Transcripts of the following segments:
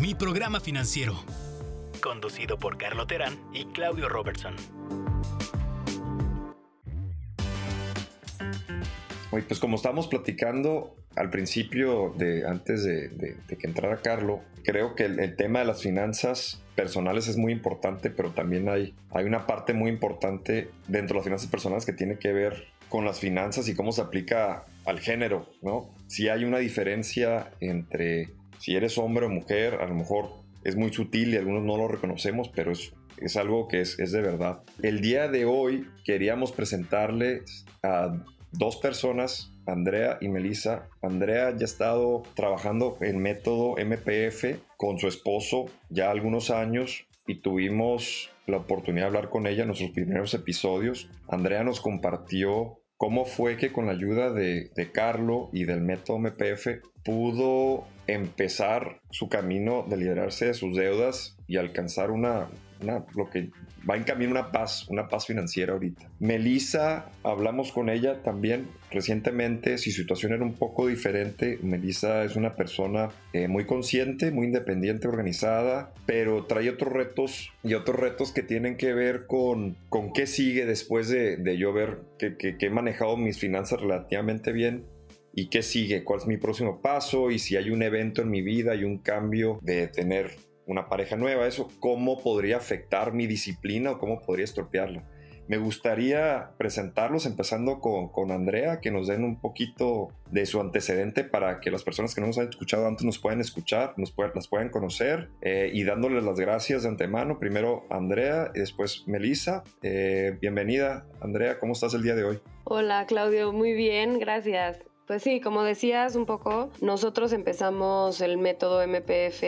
Mi programa financiero. Conducido por Carlo Terán y Claudio Robertson. Oye, pues como estábamos platicando al principio, de, antes de, que entrara Carlo, creo que el, tema de las finanzas personales es muy importante, pero también hay, hay una parte muy importante dentro de las finanzas personales que tiene que ver con las finanzas y cómo se aplica al género, ¿no? Si hay una diferencia entre si eres hombre o mujer, a lo mejor es muy sutil y algunos no lo reconocemos, pero es, es algo que es, es de verdad. El día de hoy queríamos presentarles a dos personas, Andrea y Melissa. Andrea ya ha estado trabajando en método MPF con su esposo ya algunos años y tuvimos la oportunidad de hablar con ella en nuestros primeros episodios. Andrea nos compartió cómo fue que con la ayuda de, de Carlo y del método MPF pudo empezar su camino de liberarse de sus deudas y alcanzar una, lo que va en camino una paz, una paz financiera ahorita. Melissa, hablamos con ella también recientemente, su situación era un poco diferente. Melissa es una persona eh, muy consciente, muy independiente, organizada, pero trae otros retos y otros retos que tienen que ver con, con qué sigue después de, de yo ver que, que he manejado mis finanzas relativamente bien y qué sigue, cuál es mi próximo paso y si hay un evento en mi vida y un cambio de tener una pareja nueva, eso, cómo podría afectar mi disciplina o cómo podría estropearla. Me gustaría presentarlos empezando con, Andrea, que nos den un poquito de su antecedente para que las personas que no nos han escuchado antes nos puedan escuchar, nos las puedan conocer eh, y dándoles las gracias de antemano. Primero Andrea y después Melissa. Eh, bienvenida Andrea, ¿cómo estás el día de hoy? Hola Claudio, muy bien, gracias. Pues sí, como decías un poco, nosotros empezamos el método MPF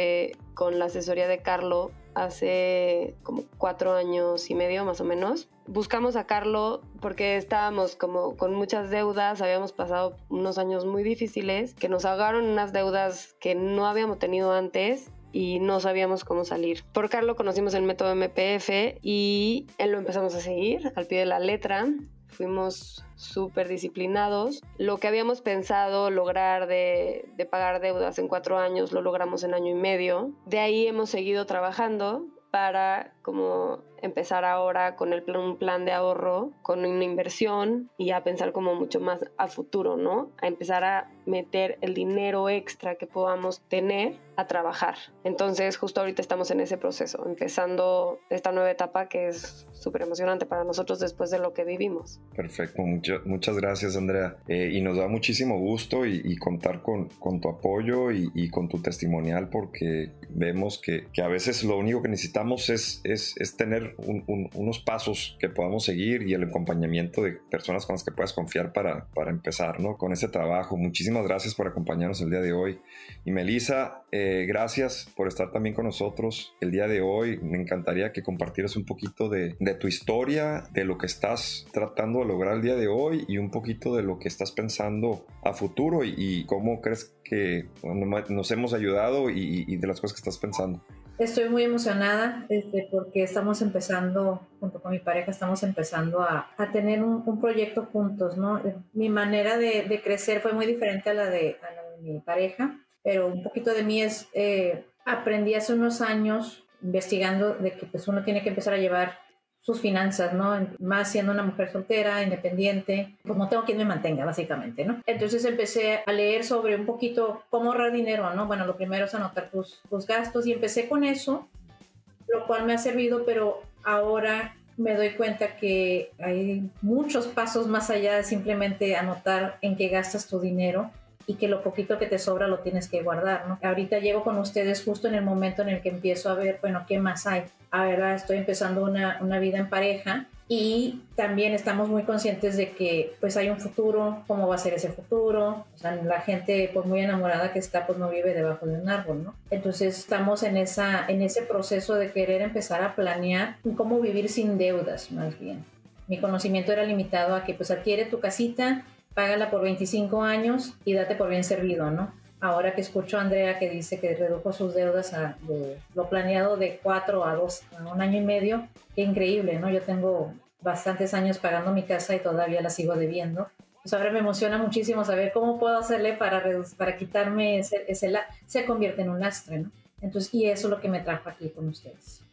con la asesoría de Carlo hace como cuatro años y medio más o menos. Buscamos a Carlo porque estábamos como con muchas deudas, habíamos pasado unos años muy difíciles que nos ahogaron unas deudas que no habíamos tenido antes y no sabíamos cómo salir. Por Carlo conocimos el método MPF y él lo empezamos a seguir al pie de la letra fuimos súper disciplinados. Lo que habíamos pensado lograr de, de, pagar deudas en cuatro años lo logramos en año y medio. De ahí hemos seguido trabajando para como empezar ahora con el plan, un plan de ahorro, con una inversión y a pensar como mucho más a futuro, ¿no? A empezar a meter el dinero extra que podamos tener a trabajar. Entonces, justo ahorita estamos en ese proceso, empezando esta nueva etapa que es súper emocionante para nosotros después de lo que vivimos. Perfecto, muchas gracias Andrea. Eh, y nos da muchísimo gusto y, contar con, con, tu apoyo y, con tu testimonial porque vemos que, que, a veces lo único que necesitamos es, es, es tener unos pasos que podamos seguir y el acompañamiento de personas con las que puedas confiar para, para empezar ¿no? con ese trabajo. Muchísimas gracias por acompañarnos el día de hoy. Y Melissa, eh, gracias por estar también con nosotros el día de hoy. Me encantaría que compartieras un poquito de, de tu historia, de lo que estás tratando de lograr el día de hoy y un poquito de lo que estás pensando a futuro y, cómo crees que nos hemos ayudado y, y de las cosas que estás pensando. Estoy muy emocionada este, porque estamos empezando, junto con mi pareja, estamos empezando a, a tener un, proyecto juntos, ¿no? Mi manera de, de, crecer fue muy diferente a la, de, a mi pareja, pero un poquito de mí es, eh, aprendí hace unos años investigando de que pues uno tiene que empezar a llevar sus finanzas, ¿no? Más siendo una mujer soltera, independiente, pues no tengo quien me mantenga, básicamente, ¿no? Entonces empecé a leer sobre un poquito cómo ahorrar dinero, ¿no? Bueno, lo primero es anotar tus, tus gastos y empecé con eso, lo cual me ha servido, pero ahora me doy cuenta que hay muchos pasos más allá de simplemente anotar en qué gastas tu dinero y que lo poquito que te sobra lo tienes que guardar, ¿no? Ahorita llego con ustedes justo en el momento en el que empiezo a ver, bueno, ¿qué más hay? A ver, estoy empezando una, una vida en pareja y también estamos muy conscientes de que pues hay un futuro, cómo va a ser ese futuro, o sea, la gente pues muy enamorada que está pues no vive debajo de un árbol, ¿no? Entonces estamos en, esa, en ese proceso de querer empezar a planear cómo vivir sin deudas, más bien. Mi conocimiento era limitado a que pues adquiere tu casita, págala por 25 años y date por bien servido, ¿no? Ahora que escucho a Andrea que dice que redujo sus deudas a lo planeado de 4 a 2, a un año y medio, qué increíble, ¿no? Yo tengo bastantes años pagando mi casa y todavía la sigo debiendo. Pues ahora me emociona muchísimo saber cómo puedo hacerle para, para quitarme ese, ese se convierte en un lastre, ¿no? Entonces, y eso es lo que me trajo aquí con ustedes.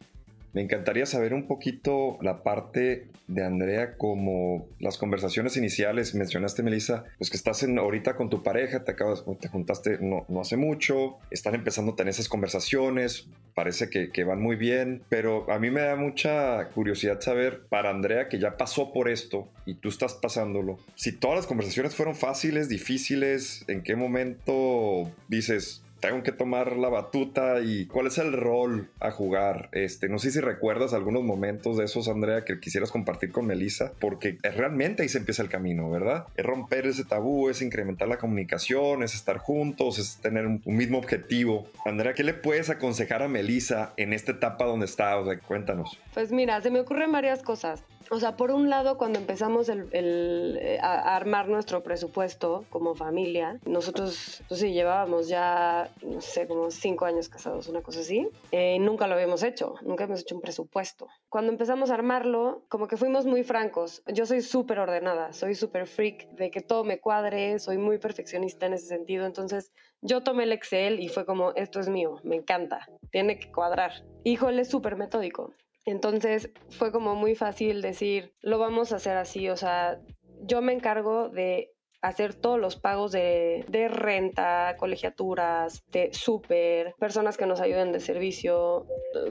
Me encantaría saber un poquito la parte de Andrea, como las conversaciones iniciales. Mencionaste, Melissa, pues que estás en, ahorita con tu pareja, te acabas, te juntaste no, no hace mucho, están empezando a tener esas conversaciones, parece que, que, van muy bien, pero a mí me da mucha curiosidad saber, para Andrea, que ya pasó por esto y tú estás pasándolo, si todas las conversaciones fueron fáciles, difíciles, en qué momento dices, tengo que tomar la batuta y cuál es el rol a jugar. Este, no sé si recuerdas algunos momentos de esos, Andrea, que quisieras compartir con Melissa, porque realmente ahí se empieza el camino, ¿verdad? Es romper ese tabú, es incrementar la comunicación, es estar juntos, es tener un, mismo objetivo. Andrea, ¿qué le puedes aconsejar a Melissa en esta etapa donde está? O sea, cuéntanos. Pues mira, se me ocurren varias cosas. O sea, por un lado, cuando empezamos el, eh, a, armar nuestro presupuesto como familia, nosotros, pues sí, llevábamos ya, no sé, como cinco años casados, una cosa así. Eh, nunca lo habíamos hecho, nunca hemos hecho un presupuesto. Cuando empezamos a armarlo, como que fuimos muy francos. Yo soy súper ordenada, soy súper freak de que todo me cuadre, soy muy perfeccionista en ese sentido. Entonces, yo tomé el Excel y fue como, esto es mío, me encanta, tiene que cuadrar. Híjole, súper metódico. Entonces fue como muy fácil decir, lo vamos a hacer así, o sea, yo me encargo de hacer todos los pagos de, renta, colegiaturas, de súper, personas que nos ayuden de servicio,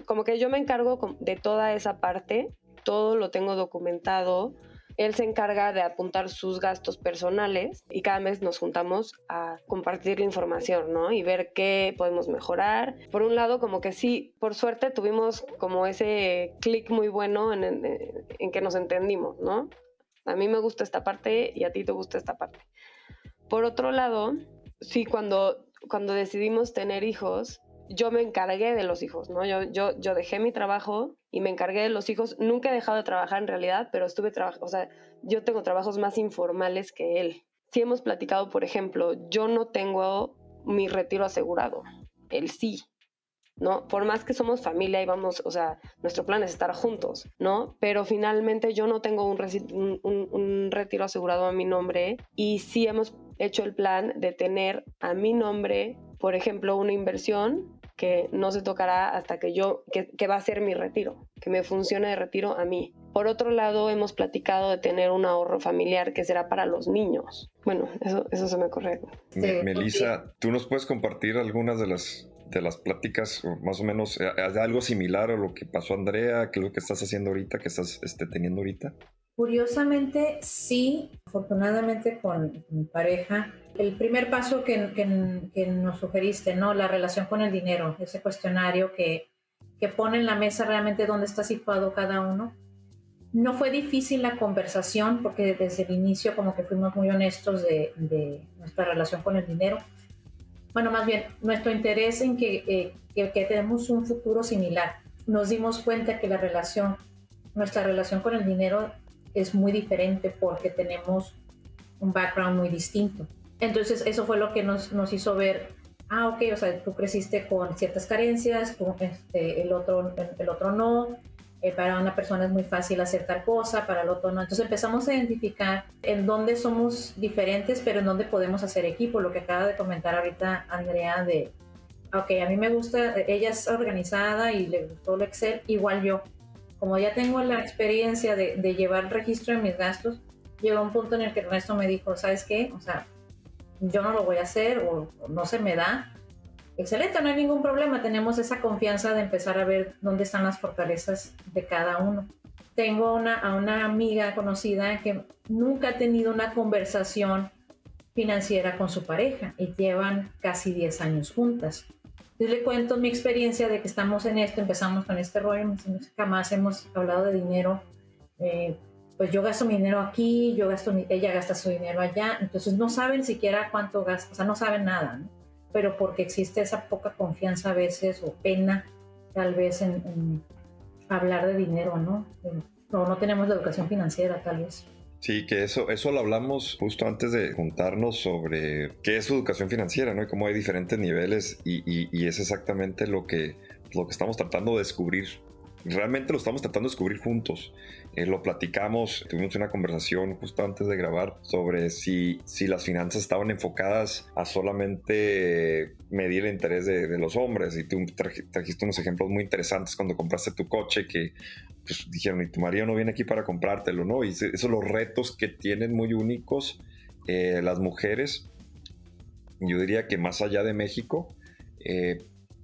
como que yo me encargo de toda esa parte, todo lo tengo documentado él se encarga de apuntar sus gastos personales y cada mes nos juntamos a compartir la información, ¿no? Y ver qué podemos mejorar. Por un lado, como que sí, por suerte tuvimos como ese clic muy bueno en, en, que nos entendimos, ¿no? A mí me gusta esta parte y a ti te gusta esta parte. Por otro lado, sí, cuando, cuando decidimos tener hijos, yo me encargué de los hijos, ¿no? Yo, yo, yo dejé mi trabajo y me encargué de los hijos. Nunca he dejado de trabajar en realidad, pero estuve trabajando, o sea, yo tengo trabajos más informales que él. Si hemos platicado, por ejemplo, yo no tengo mi retiro asegurado, él sí, ¿no? Por más que somos familia y vamos, o sea, nuestro plan es estar juntos, ¿no? Pero finalmente yo no tengo un, un, un retiro asegurado a mi nombre y sí hemos hecho el plan de tener a mi nombre, por ejemplo, una inversión que no se tocará hasta que yo, que, va a ser mi retiro, que me funcione de retiro a mí. Por otro lado, hemos platicado de tener un ahorro familiar que será para los niños. Bueno, eso, eso se me ocurre. Melissa, ¿tú nos puedes compartir algunas de las, de las pláticas, más o menos, eh, algo similar a lo que pasó Andrea, que es lo que estás haciendo ahorita, que estás este, teniendo ahorita? Curiosamente, sí, afortunadamente con mi pareja. El primer paso que, nos sugeriste, ¿no? La relación con el dinero, ese cuestionario que, que pone en la mesa realmente dónde está situado cada uno. No fue difícil la conversación porque desde el inicio como que fuimos muy honestos de, de nuestra relación con el dinero. Bueno, más bien, nuestro interés en que, eh, que tenemos un futuro similar. Nos dimos cuenta que la relación, nuestra relación con el dinero es muy diferente porque tenemos un background muy distinto. Entonces eso fue lo que nos, nos hizo ver, ah, ok, o sea, tú creciste con ciertas carencias, este, el, otro, el otro no, eh, para una persona es muy fácil hacer tal cosa, para el otro no. Entonces empezamos a identificar en dónde somos diferentes, pero en dónde podemos hacer equipo, lo que acaba de comentar ahorita Andrea de, ok, a mí me gusta, ella es organizada y le gustó el Excel, igual yo como ya tengo la experiencia de, de llevar registro de mis gastos, llegó un punto en el que Ernesto me dijo, ¿sabes qué? O sea, yo no lo voy a hacer o, no se me da. Excelente, no hay ningún problema. Tenemos esa confianza de empezar a ver dónde están las fortalezas de cada uno. Tengo a una amiga conocida que nunca ha tenido una conversación financiera con su pareja y llevan casi 10 años juntas. Yo le cuento mi experiencia de que estamos en esto, empezamos con este rollo, jamás hemos hablado de dinero. Eh, pues yo gasto mi dinero aquí, yo gasto ella gasta su dinero allá, entonces no saben siquiera cuánto gasta, o sea, no saben nada, pero porque existe esa poca confianza a veces o pena tal vez en hablar de dinero, ¿no? O no tenemos la educación financiera tal vez. Sí, que eso, eso lo hablamos justo antes de juntarnos sobre qué es educación financiera, ¿no? Y cómo hay diferentes niveles y, y, es exactamente lo que, lo que estamos tratando de descubrir realmente lo estamos tratando de descubrir juntos. Eh, lo platicamos, tuvimos una conversación justo antes de grabar sobre si, si las finanzas estaban enfocadas a solamente medir el interés de, los hombres. Y tú trajiste unos ejemplos muy interesantes cuando compraste tu coche que pues, dijeron, y tu marido no viene aquí para comprártelo, ¿no? Y esos son los retos que tienen muy únicos eh, las mujeres, yo diría que más allá de México, eh,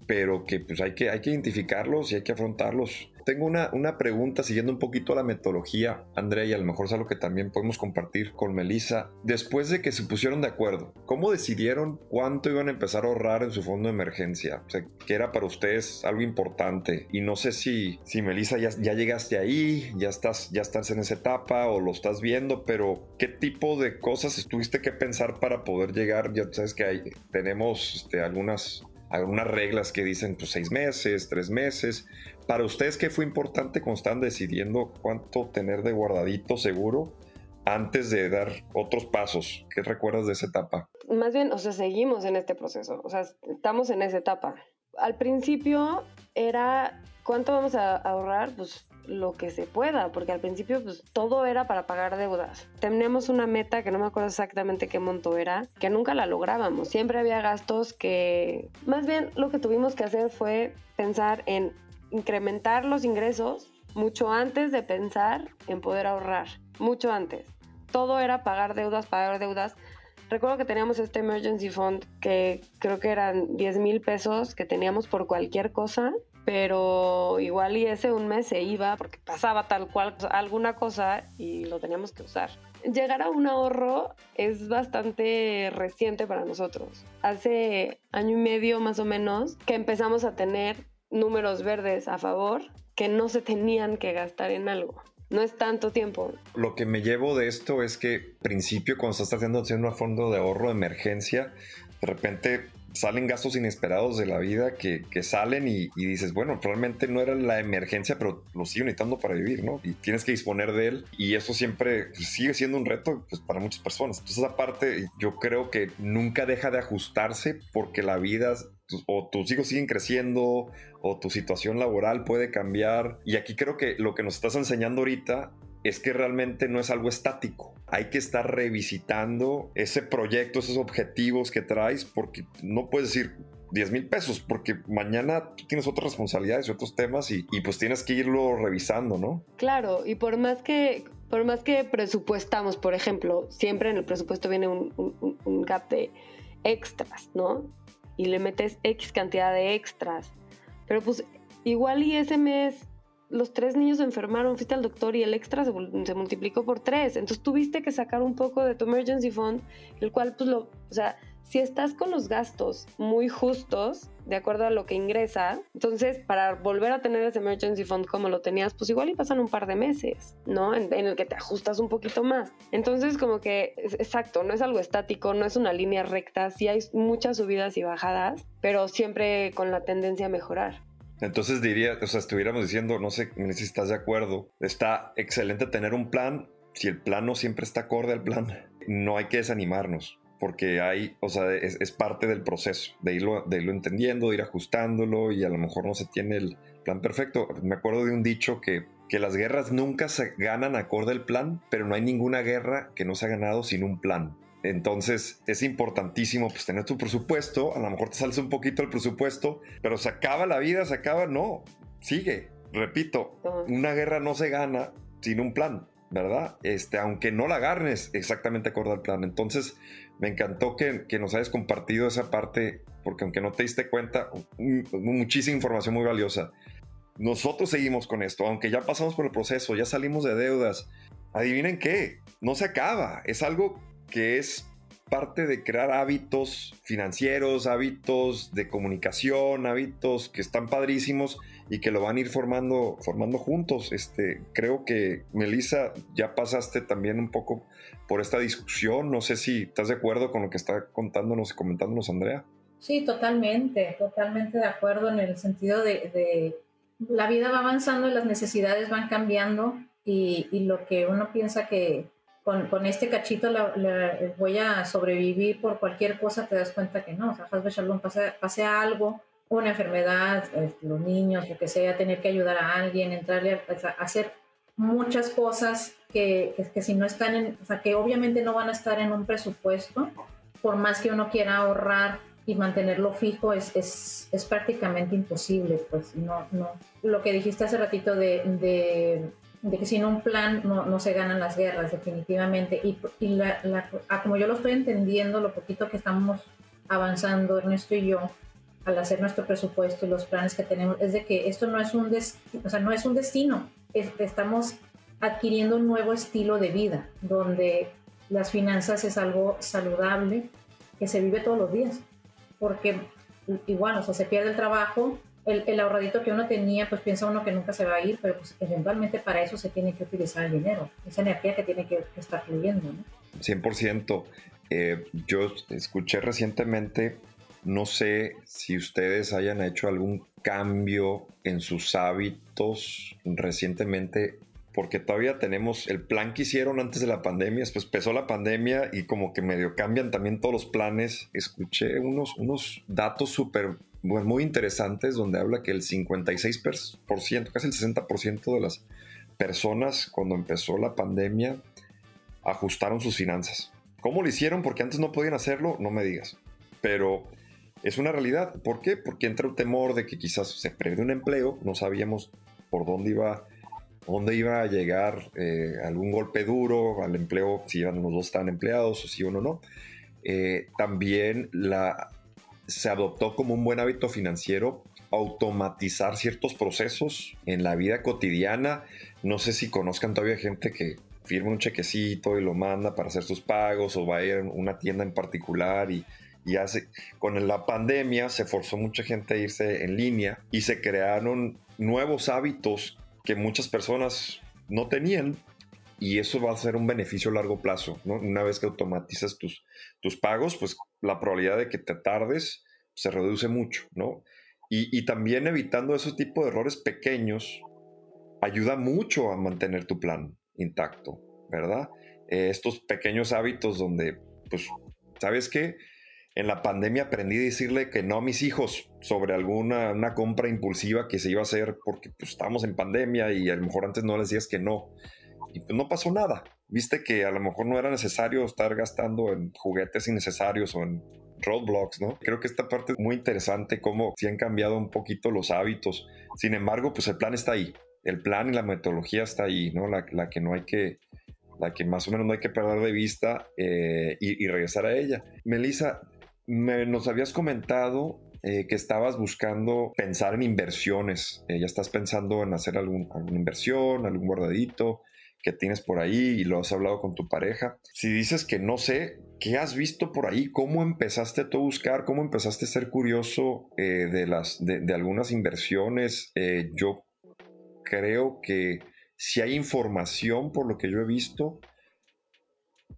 pero que pues hay que, hay que identificarlos y hay que afrontarlos tengo una, una pregunta siguiendo un poquito la metodología, Andrea, y a lo mejor es algo que también podemos compartir con Melissa. Después de que se pusieron de acuerdo, ¿cómo decidieron cuánto iban a empezar a ahorrar en su fondo de emergencia? O ¿qué era para ustedes algo importante? Y no sé si, si Melissa ya, ya llegaste ahí, ya estás, ya estás en esa etapa o lo estás viendo, pero ¿qué tipo de cosas tuviste que pensar para poder llegar? Ya sabes que hay, tenemos este, algunas algunas reglas que dicen pues seis meses, tres meses. Para ustedes, ¿qué fue importante cuando están decidiendo cuánto tener de guardadito seguro antes de dar otros pasos? ¿Qué recuerdas de esa etapa? Más bien, o sea, seguimos en este proceso, o sea, estamos en esa etapa. Al principio era, ¿cuánto vamos a ahorrar? Pues lo que se pueda, porque al principio pues todo era para pagar deudas. Tenemos una meta que no me acuerdo exactamente qué monto era, que nunca la lográbamos. Siempre había gastos que, más bien lo que tuvimos que hacer fue pensar en incrementar los ingresos mucho antes de pensar en poder ahorrar, mucho antes. Todo era pagar deudas, pagar deudas. Recuerdo que teníamos este emergency fund que creo que eran 10 mil pesos que teníamos por cualquier cosa pero igual y ese un mes se iba porque pasaba tal cual alguna cosa y lo teníamos que usar. Llegar a un ahorro es bastante reciente para nosotros. Hace año y medio más o menos que empezamos a tener números verdes a favor que no se tenían que gastar en algo. No es tanto tiempo. Lo que me llevo de esto es que, principio, cuando estás haciendo, haciendo un fondo de ahorro de emergencia, de repente salen gastos inesperados de la vida que, salen y, dices, bueno, probablemente no era la emergencia, pero lo sigo necesitando para vivir, ¿no? Y tienes que disponer de él y eso siempre pues, sigue siendo un reto pues, para muchas personas. Entonces, aparte, yo creo que nunca deja de ajustarse porque la vida o tus hijos siguen creciendo o tu situación laboral puede cambiar. Y aquí creo que lo que nos estás enseñando ahorita es que realmente no es algo estático. Hay que estar revisitando ese proyecto, esos objetivos que traes, porque no puedes decir 10 mil pesos, porque mañana tú tienes otras responsabilidades y otros temas y, pues tienes que irlo revisando, ¿no? Claro, y por más que, por más que presupuestamos, por ejemplo, siempre en el presupuesto viene un, un gap de extras, ¿no? Y le metes X cantidad de extras. Pero pues igual y ese mes los tres niños se enfermaron, fuiste al doctor y el extra se, multiplicó por tres. Entonces tuviste que sacar un poco de tu emergency fund, el cual, pues lo, o sea, si estás con los gastos muy justos, de acuerdo a lo que ingresa, entonces para volver a tener ese emergency fund como lo tenías, pues igual y pasan un par de meses, ¿no? En, el que te ajustas un poquito más. Entonces como que, exacto, no es algo estático, no es una línea recta, sí hay muchas subidas y bajadas, pero siempre con la tendencia a mejorar. Entonces diría, o sea, estuviéramos diciendo, no sé si estás de acuerdo, está excelente tener un plan. Si el plan no siempre está acorde al plan, no hay que desanimarnos, porque hay, o sea, es, parte del proceso, de irlo, de irlo entendiendo, de ir ajustándolo y a lo mejor no se tiene el plan perfecto. Me acuerdo de un dicho que, que las guerras nunca se ganan acorde al plan, pero no hay ninguna guerra que no se ha ganado sin un plan. Entonces es importantísimo pues tener tu presupuesto, a lo mejor te sales un poquito el presupuesto, pero se acaba la vida, se acaba, no, sigue. Repito, una guerra no se gana sin un plan, ¿verdad? Este, aunque no la agarres exactamente acorde al plan. Entonces me encantó que, que nos hayas compartido esa parte, porque aunque no te diste cuenta, muchísima información muy valiosa. Nosotros seguimos con esto, aunque ya pasamos por el proceso, ya salimos de deudas. Adivinen qué, no se acaba, es algo que es parte de crear hábitos financieros, hábitos de comunicación, hábitos que están padrísimos y que lo van a ir formando, formando juntos. Este, creo que, Melissa, ya pasaste también un poco por esta discusión. No sé si estás de acuerdo con lo que está contándonos y comentándonos Andrea. Sí, totalmente, totalmente de acuerdo en el sentido de, la vida va avanzando y las necesidades van cambiando y lo que uno piensa que, con, con este cachito la, voy a sobrevivir por cualquier cosa, te das cuenta que no. O sea, Shalom, pase, pase algo, una enfermedad, este, los niños, lo que sea, tener que ayudar a alguien, entrarle a, hacer muchas cosas que, que, si no están en, o sea, que obviamente no van a estar en un presupuesto, por más que uno quiera ahorrar y mantenerlo fijo, es, es, es prácticamente imposible, pues no, no. Lo que dijiste hace ratito de, de que sin un plan no, no, se ganan las guerras, definitivamente. Y, y la, la, como yo lo estoy entendiendo, lo poquito que estamos avanzando, Ernesto y yo, al hacer nuestro presupuesto y los planes que tenemos, es de que esto no es un, o sea, no es un destino, estamos adquiriendo un nuevo estilo de vida, donde las finanzas es algo saludable que se vive todos los días, porque igual, o sea, se pierde el trabajo, el, el, ahorradito que uno tenía, pues piensa uno que nunca se va a ir, pero pues eventualmente para eso se tiene que utilizar el dinero, esa energía que tiene que, estar fluyendo. ¿no? 100%. Eh, yo escuché recientemente no sé si ustedes hayan hecho algún cambio en sus hábitos recientemente, porque todavía tenemos el plan que hicieron antes de la pandemia, después empezó la pandemia y como que medio cambian también todos los planes. Escuché unos, unos datos súper muy interesantes donde habla que el 56%, casi el 60% de las personas cuando empezó la pandemia ajustaron sus finanzas. ¿Cómo lo hicieron? Porque antes no podían hacerlo, no me digas. Pero es una realidad. ¿Por qué? Porque entra un temor de que quizás se pierde un empleo, no sabíamos por dónde iba, dónde iba a llegar eh, algún golpe duro al empleo, si iban los dos estaban empleados o si uno no. Eh, también la, se adoptó como un buen hábito financiero automatizar ciertos procesos en la vida cotidiana. No sé si conozcan todavía gente que firma un chequecito y lo manda para hacer sus pagos o va a ir a una tienda en particular y y hace, con la pandemia se forzó mucha gente a irse en línea y se crearon nuevos hábitos que muchas personas no tenían y eso va a ser un beneficio a largo plazo. ¿no? Una vez que automatizas tus, tus pagos, pues la probabilidad de que te tardes se reduce mucho, ¿no? Y, y también evitando ese tipo de errores pequeños ayuda mucho a mantener tu plan intacto, ¿verdad? Eh, estos pequeños hábitos donde, pues, ¿sabes qué? en la pandemia aprendí a decirle que no a mis hijos sobre alguna una compra impulsiva que se iba a hacer porque pues, estábamos en pandemia y a lo mejor antes no les decías que no. Y pues no pasó nada. Viste que a lo mejor no era necesario estar gastando en juguetes innecesarios o en roadblocks, ¿no? Creo que esta parte es muy interesante, cómo se han cambiado un poquito los hábitos. Sin embargo, pues el plan está ahí. El plan y la metodología está ahí, ¿no? La, la que no hay que la que más o menos no hay que perder de vista eh, y, regresar a ella. Melissa, nos habías comentado eh, que estabas buscando pensar en inversiones. Eh, ya estás pensando en hacer algún, alguna inversión, algún guardadito que tienes por ahí y lo has hablado con tu pareja. Si dices que no sé, ¿qué has visto por ahí? ¿Cómo empezaste tú a buscar? ¿Cómo empezaste a ser curioso eh, de, las, de, algunas inversiones? yo creo que si hay información, por lo que yo he visto,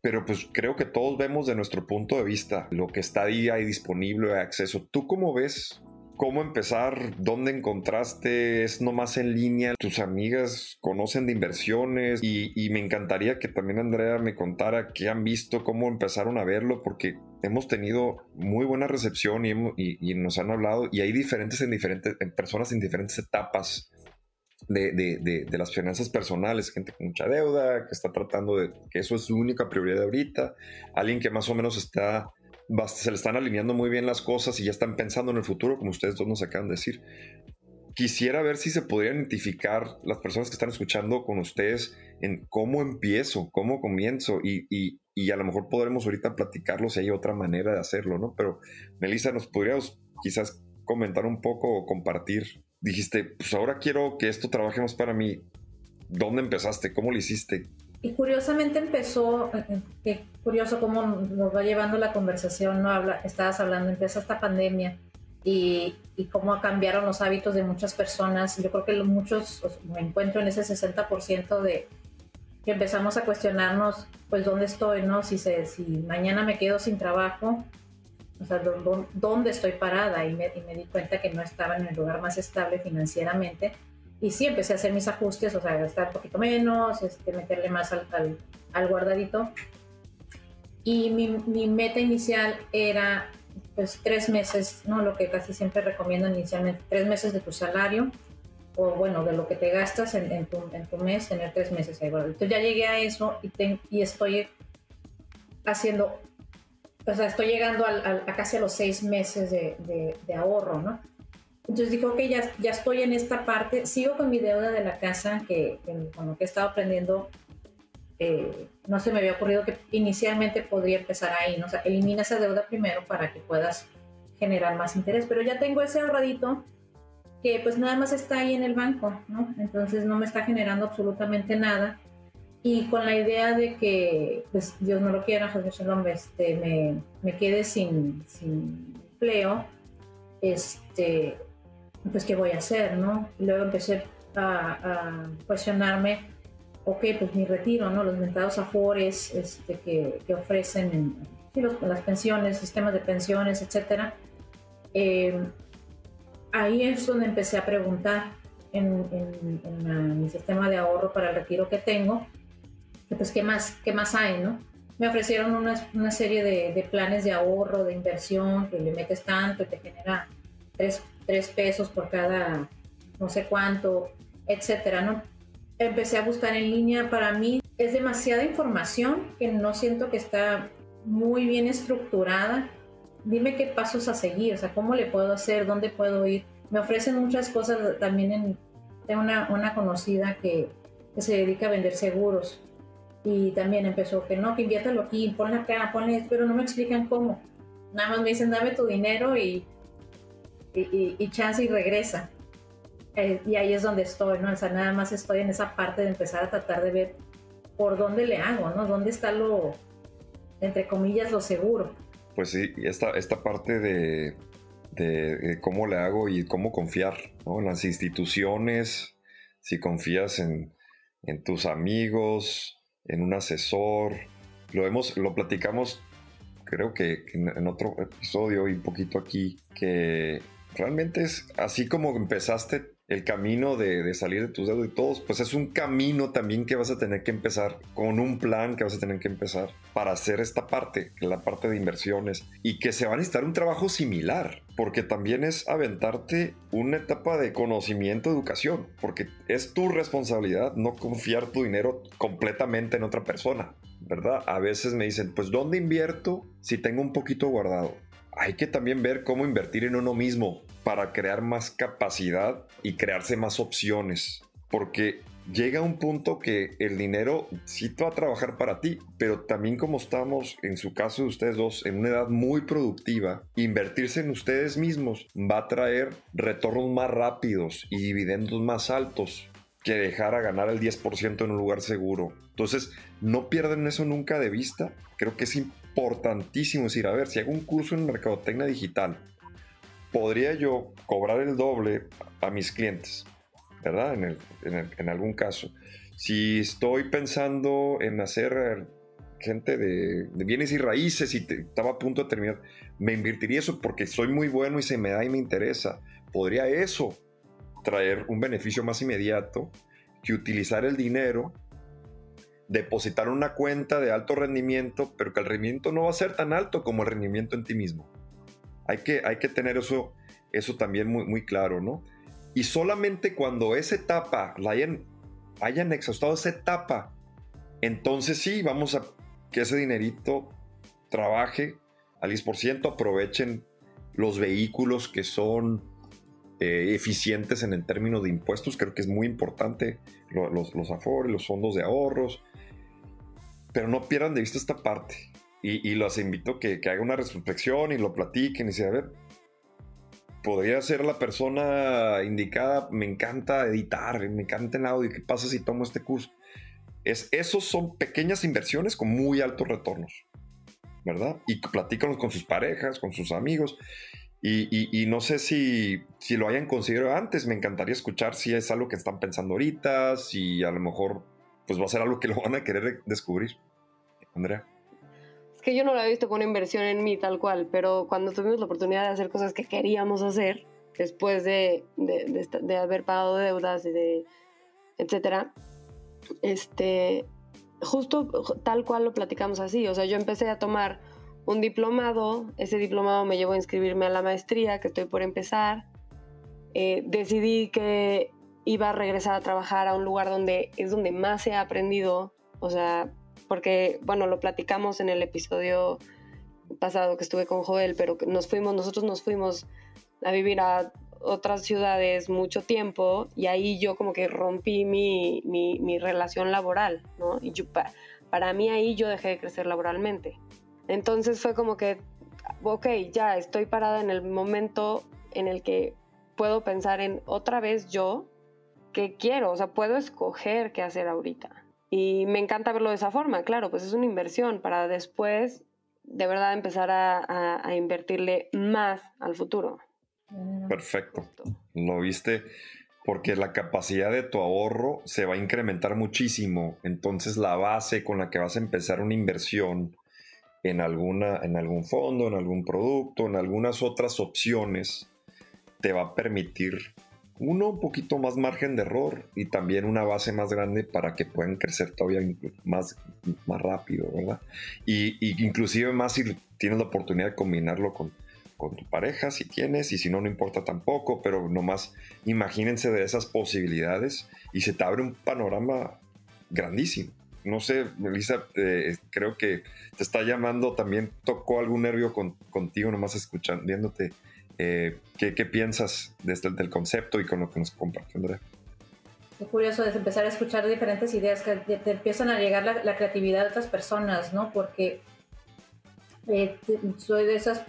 pero pues creo que todos vemos de nuestro punto de vista lo que está ahí, disponible, de acceso. ¿Tú cómo ves? ¿Cómo empezar? ¿Dónde encontraste? ¿Es nomás en línea? ¿Tus amigas conocen de inversiones? Y, me encantaría que también Andrea me contara qué han visto, cómo empezaron a verlo, porque hemos tenido muy buena recepción y, nos han hablado y hay diferentes en diferentes en personas en diferentes etapas de, de, de, las finanzas personales, gente con mucha deuda, que está tratando de que eso es su única prioridad ahorita, alguien que más o menos está, se le están alineando muy bien las cosas y ya están pensando en el futuro, como ustedes dos nos acaban de decir. Quisiera ver si se podrían identificar las personas que están escuchando con ustedes en cómo empiezo, cómo comienzo y, y, y a lo mejor podremos ahorita platicarlo si hay otra manera de hacerlo, ¿no? Pero Melissa, ¿nos podríamos quizás comentar un poco o compartir dijiste, pues ahora quiero que esto trabaje más para mí. ¿Dónde empezaste? ¿Cómo lo hiciste? Y curiosamente empezó, eh, eh, qué curioso cómo nos va llevando la conversación, ¿no? Habla, estabas hablando, empieza esta pandemia y, y, cómo cambiaron los hábitos de muchas personas. Yo creo que muchos, me encuentro en ese 60% de que empezamos a cuestionarnos, pues, ¿dónde estoy, no? Si, se, si mañana me quedo sin trabajo, o sea, ¿dónde estoy parada? Y me, di cuenta que no estaba en el lugar más estable financieramente. Y sí, empecé a hacer mis ajustes, o sea, gastar un poquito menos, este, meterle más al, al, guardadito. Y mi, mi, meta inicial era pues tres meses, ¿no? Lo que casi siempre recomiendan inicialmente, tres meses de tu salario o bueno, de lo que te gastas en, tu, en tu, mes, tener tres meses ahí. entonces ya llegué a eso y, y estoy haciendo, o sea, estoy llegando a, casi a los seis meses de, de, ahorro, ¿no? Entonces dije, ok, ya, ya estoy en esta parte, sigo con mi deuda de la casa que, con lo que he estado aprendiendo eh, no se me había ocurrido que inicialmente podría empezar ahí, ¿no? Sea, elimina esa deuda primero para que puedas generar más interés, pero ya tengo ese ahorradito que pues nada más está ahí en el banco, ¿no? Entonces no me está generando absolutamente nada y con la idea de que, pues Dios no lo quiera, este, me, me quede sin, sin empleo, este, pues qué voy a hacer, ¿no? Luego empecé a, a cuestionarme ok, pues mi retiro, ¿no? Los mentados afores este, que, que ofrecen en, los, las pensiones, sistemas de pensiones, etcétera. Eh, ahí es donde empecé a preguntar en, en, mi sistema de ahorro para el retiro que tengo, pues qué más, qué más hay, ¿no? Me ofrecieron una, una serie de, de, planes de ahorro, de inversión, que le metes tanto y te genera tres, tres pesos por cada no sé cuánto, etcétera, ¿no? empecé a buscar en línea. Para mí es demasiada información que no siento que está muy bien estructurada. Dime qué pasos a seguir, o sea, cómo le puedo hacer, dónde puedo ir. Me ofrecen muchas cosas también en tengo una, una conocida que, que, se dedica a vender seguros y también empezó que no, que inviértelo aquí, ponle acá, ponle pero no me explican cómo. Nada más me dicen, dame tu dinero y, y, y chance y regresa. Eh, y ahí es donde estoy, ¿no? O sea, nada más estoy en esa parte de empezar a tratar de ver por dónde le hago, ¿no? ¿Dónde está lo, entre comillas, lo seguro? Pues sí, esta, esta parte de, de, cómo le hago y cómo confiar, ¿no? En las instituciones, si confías en, en tus amigos, en un asesor, lo hemos, lo platicamos creo que en, otro episodio y un poquito aquí, que realmente es así como empezaste el camino de, salir de tus dedos y todos, pues es un camino también que vas a tener que empezar, con un plan que vas a tener que empezar para hacer esta parte, la parte de inversiones, y que se va a necesitar un trabajo similar, porque también es aventarte una etapa de conocimiento, educación, porque es tu responsabilidad no confiar tu dinero completamente en otra persona, ¿verdad? A veces me dicen, pues ¿dónde invierto si tengo un poquito guardado? Hay que también ver cómo invertir en uno mismo para crear más capacidad y crearse más opciones. Porque llega un punto que el dinero sí va a trabajar para ti, pero también como estamos en su caso de ustedes dos en una edad muy productiva, invertirse en ustedes mismos va a traer retornos más rápidos y dividendos más altos que dejar a ganar el 10% en un lugar seguro. Entonces, no pierdan eso nunca de vista. Creo que es importantísimo decir, a ver, si hago un curso en mercadotecnia digital, podría yo cobrar el doble a mis clientes, ¿verdad? En, algún caso. Si estoy pensando en hacer gente de, bienes y raíces y estaba a punto de terminar, me invertiría eso porque soy muy bueno y se me da y me interesa. Podría eso traer un beneficio más inmediato que utilizar el dinero, depositar una cuenta de alto rendimiento, pero que el rendimiento no va a ser tan alto como el rendimiento en ti mismo. Hay que, hay que tener eso, eso también muy, muy claro, ¿no? Y solamente cuando esa etapa la hayan, hayan exhaustado esa etapa, entonces sí, vamos a que ese dinerito trabaje al 10%, aprovechen los vehículos que son eh, eficientes en el término de impuestos. Creo que es muy importante los, los afores, los fondos de ahorros. Pero no pierdan de vista esta parte. Y, los invito a que, que hagan una reflexión y lo platiquen y se a ver, podría ser la persona indicada. Me encanta editar, me encanta el audio. ¿Qué pasa si tomo este curso? Es, esos son pequeñas inversiones con muy altos retornos, ¿verdad? Y platícanos con sus parejas, con sus amigos. Y, no sé si, si, lo hayan considerado antes, me encantaría escuchar si es algo que están pensando ahorita, si a lo mejor pues va a ser algo que lo van a querer descubrir. Andrea. Es que yo no lo había visto con inversión en mí tal cual, pero cuando tuvimos la oportunidad de hacer cosas que queríamos hacer, después de, de, de, haber pagado deudas y de etcétera, este, justo tal cual lo platicamos así, o sea, yo empecé a tomar un diplomado, ese diplomado me llevó a inscribirme a la maestría que estoy por empezar. Eh, decidí que iba a regresar a trabajar a un lugar donde es donde más he aprendido, o sea, porque, bueno, lo platicamos en el episodio pasado que estuve con Joel, pero nos fuimos, nosotros nos fuimos a vivir a otras ciudades mucho tiempo y ahí yo como que rompí mi, mi, relación laboral, ¿no? Y para mí ahí yo dejé de crecer laboralmente. Entonces fue como que, ok, ya estoy parada en el momento en el que puedo pensar en otra vez yo qué quiero, o sea, puedo escoger qué hacer ahorita. Y me encanta verlo de esa forma, claro, pues es una inversión para después de verdad empezar a, a invertirle más al futuro. Perfecto. Lo viste porque la capacidad de tu ahorro se va a incrementar muchísimo. Entonces la base con la que vas a empezar una inversión en, alguna, en algún fondo, en algún producto, en algunas otras opciones, te va a permitir uno un poquito más margen de error y también una base más grande para que puedan crecer todavía más, más rápido, ¿verdad? Y, y inclusive más si tienes la oportunidad de combinarlo con, con tu pareja, si tienes, y si no, no importa tampoco, pero nomás imagínense de esas posibilidades y se te abre un panorama grandísimo. No sé, Melissa, creo que te está llamando, también tocó algún nervio contigo, nomás escuchando, viéndote. Eh, ¿qué, piensas desde el concepto y con lo que nos compartió Andrea? Es curioso es empezar a escuchar diferentes ideas que te, empiezan a llegar la, creatividad de otras personas, ¿no? Porque eh, soy de esas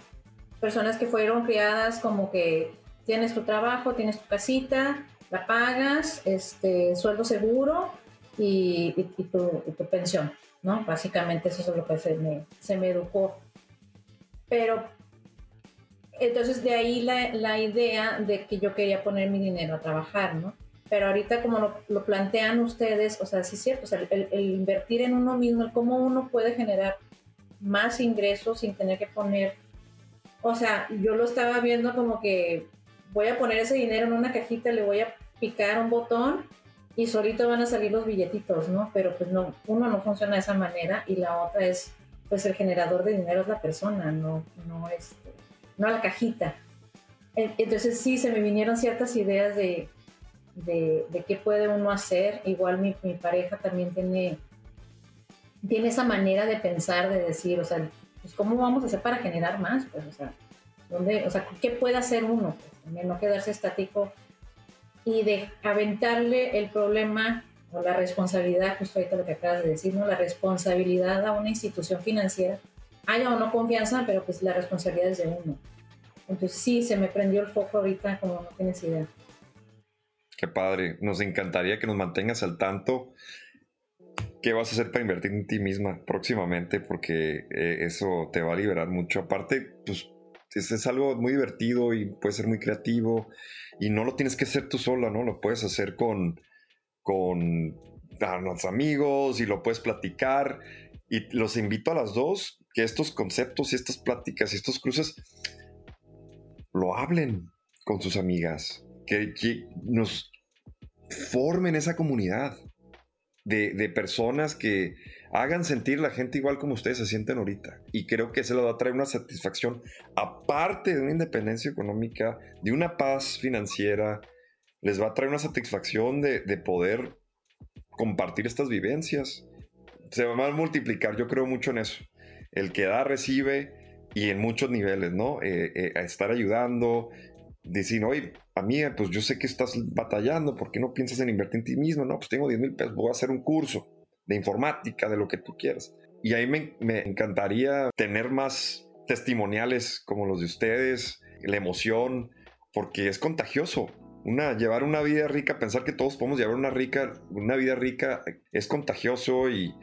personas que fueron criadas como que tienes tu trabajo, tienes tu casita, la pagas, este, sueldo seguro y, tu, pensión, ¿no? Básicamente eso es lo que se me, se me educó. Pero entonces de ahí la, la, idea de que yo quería poner mi dinero a trabajar, ¿no? Pero ahorita como lo, lo plantean ustedes, o sea, sí es cierto, o sea, el, invertir en uno mismo, el cómo uno puede generar más ingresos sin tener que poner o sea, yo lo estaba viendo como que voy a poner ese dinero en una cajita, le voy a picar un botón y solito van a salir los billetitos, ¿no? Pero pues no, uno no funciona de esa manera y la otra es, pues el generador de dinero es la persona, no, no, este, no la cajita. Entonces sí, se me vinieron ciertas ideas de, de, qué puede uno hacer. Igual mi, pareja también tiene, tiene esa manera de pensar, de decir, o sea, pues ¿cómo vamos a hacer para generar más? Pues, o sea, ¿dónde, o sea ¿qué puede hacer uno? Pues, no quedarse estático y de aventarle el problema o la responsabilidad, justo ahorita lo que acabas de decir, ¿no? La responsabilidad a una institución financiera, haya o no confianza, pero pues la responsabilidad es de uno. Entonces sí, se me prendió el foco ahorita como no tienes idea. Qué padre. Nos encantaría que nos mantengas al tanto qué vas a hacer para invertir en ti misma próximamente, porque eh, eso te va a liberar mucho. Aparte, pues es, algo muy divertido y puede ser muy creativo y no lo tienes que hacer tú sola, ¿no? Lo puedes hacer con, con los amigos y lo puedes platicar. Y los invito a las dos que estos conceptos y estas pláticas y estos cruces lo hablen con sus amigas, que, que nos formen esa comunidad de, personas que hagan sentir la gente igual como ustedes se sienten ahorita. Y creo que eso les va a traer una satisfacción, aparte de una independencia económica, de una paz financiera, les va a traer una satisfacción de, poder compartir estas vivencias. Se va a multiplicar, yo creo mucho en eso. El que da, recibe y en muchos niveles, ¿no? Eh, eh, a estar ayudando, decir, oye, amiga, pues yo sé que estás batallando, ¿por qué no piensas en invertir en ti mismo? No, pues tengo 10 mil pesos, voy a hacer un curso de informática, de lo que tú quieras. Y ahí me, me encantaría tener más testimoniales como los de ustedes, la emoción, porque es contagioso. Una, llevar una vida rica, pensar que todos podemos llevar una, rica, una vida rica es contagioso y,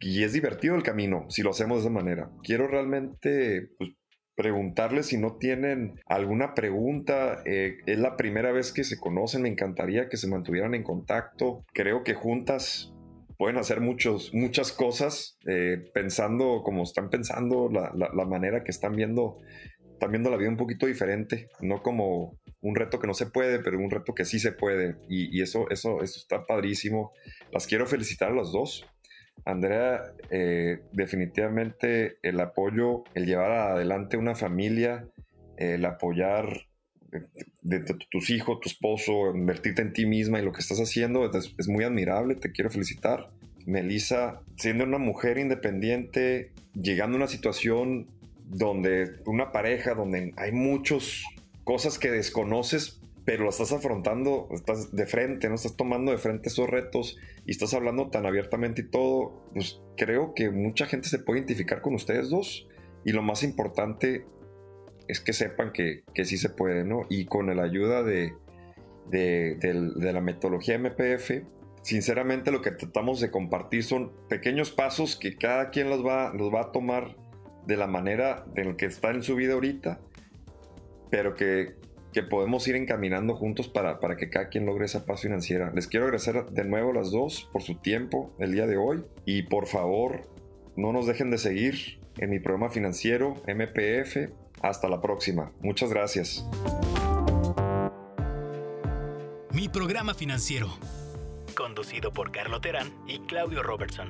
y, es divertido el camino si lo hacemos de esa manera. Quiero realmente pues, preguntarles si no tienen alguna pregunta. Eh, es la primera vez que se conocen, me encantaría que se mantuvieran en contacto. Creo que juntas pueden hacer muchos, muchas cosas eh, pensando como están pensando, la, la, manera que están viendo, están viendo la vida un poquito diferente, no como un reto que no se puede, pero un reto que sí se puede. Y, y eso, eso, eso está padrísimo. Las quiero felicitar a las dos. Andrea, eh, definitivamente el apoyo, el llevar adelante una familia, el apoyar de, tus hijos, tu esposo, invertirte en ti misma y lo que estás haciendo es, es muy admirable, te quiero felicitar. Melissa, siendo una mujer independiente, llegando a una situación donde una pareja, donde hay muchas cosas que desconoces, pero lo estás afrontando, estás de frente, no estás tomando de frente esos retos y estás hablando tan abiertamente y todo, pues creo que mucha gente se puede identificar con ustedes dos y lo más importante es que sepan que, que sí se puede, ¿no? Y con la ayuda de, de, la metodología MPF, sinceramente lo que tratamos de compartir son pequeños pasos que cada quien los va, los va a tomar de la manera en la que está en su vida ahorita, pero que que podemos ir encaminando juntos para, para que cada quien logre esa paz financiera. Les quiero agradecer de nuevo a las dos por su tiempo el día de hoy y por favor no nos dejen de seguir en mi programa financiero MPF. Hasta la próxima. Muchas gracias. Mi programa financiero, conducido por Carlo Terán y Claudio Robertson.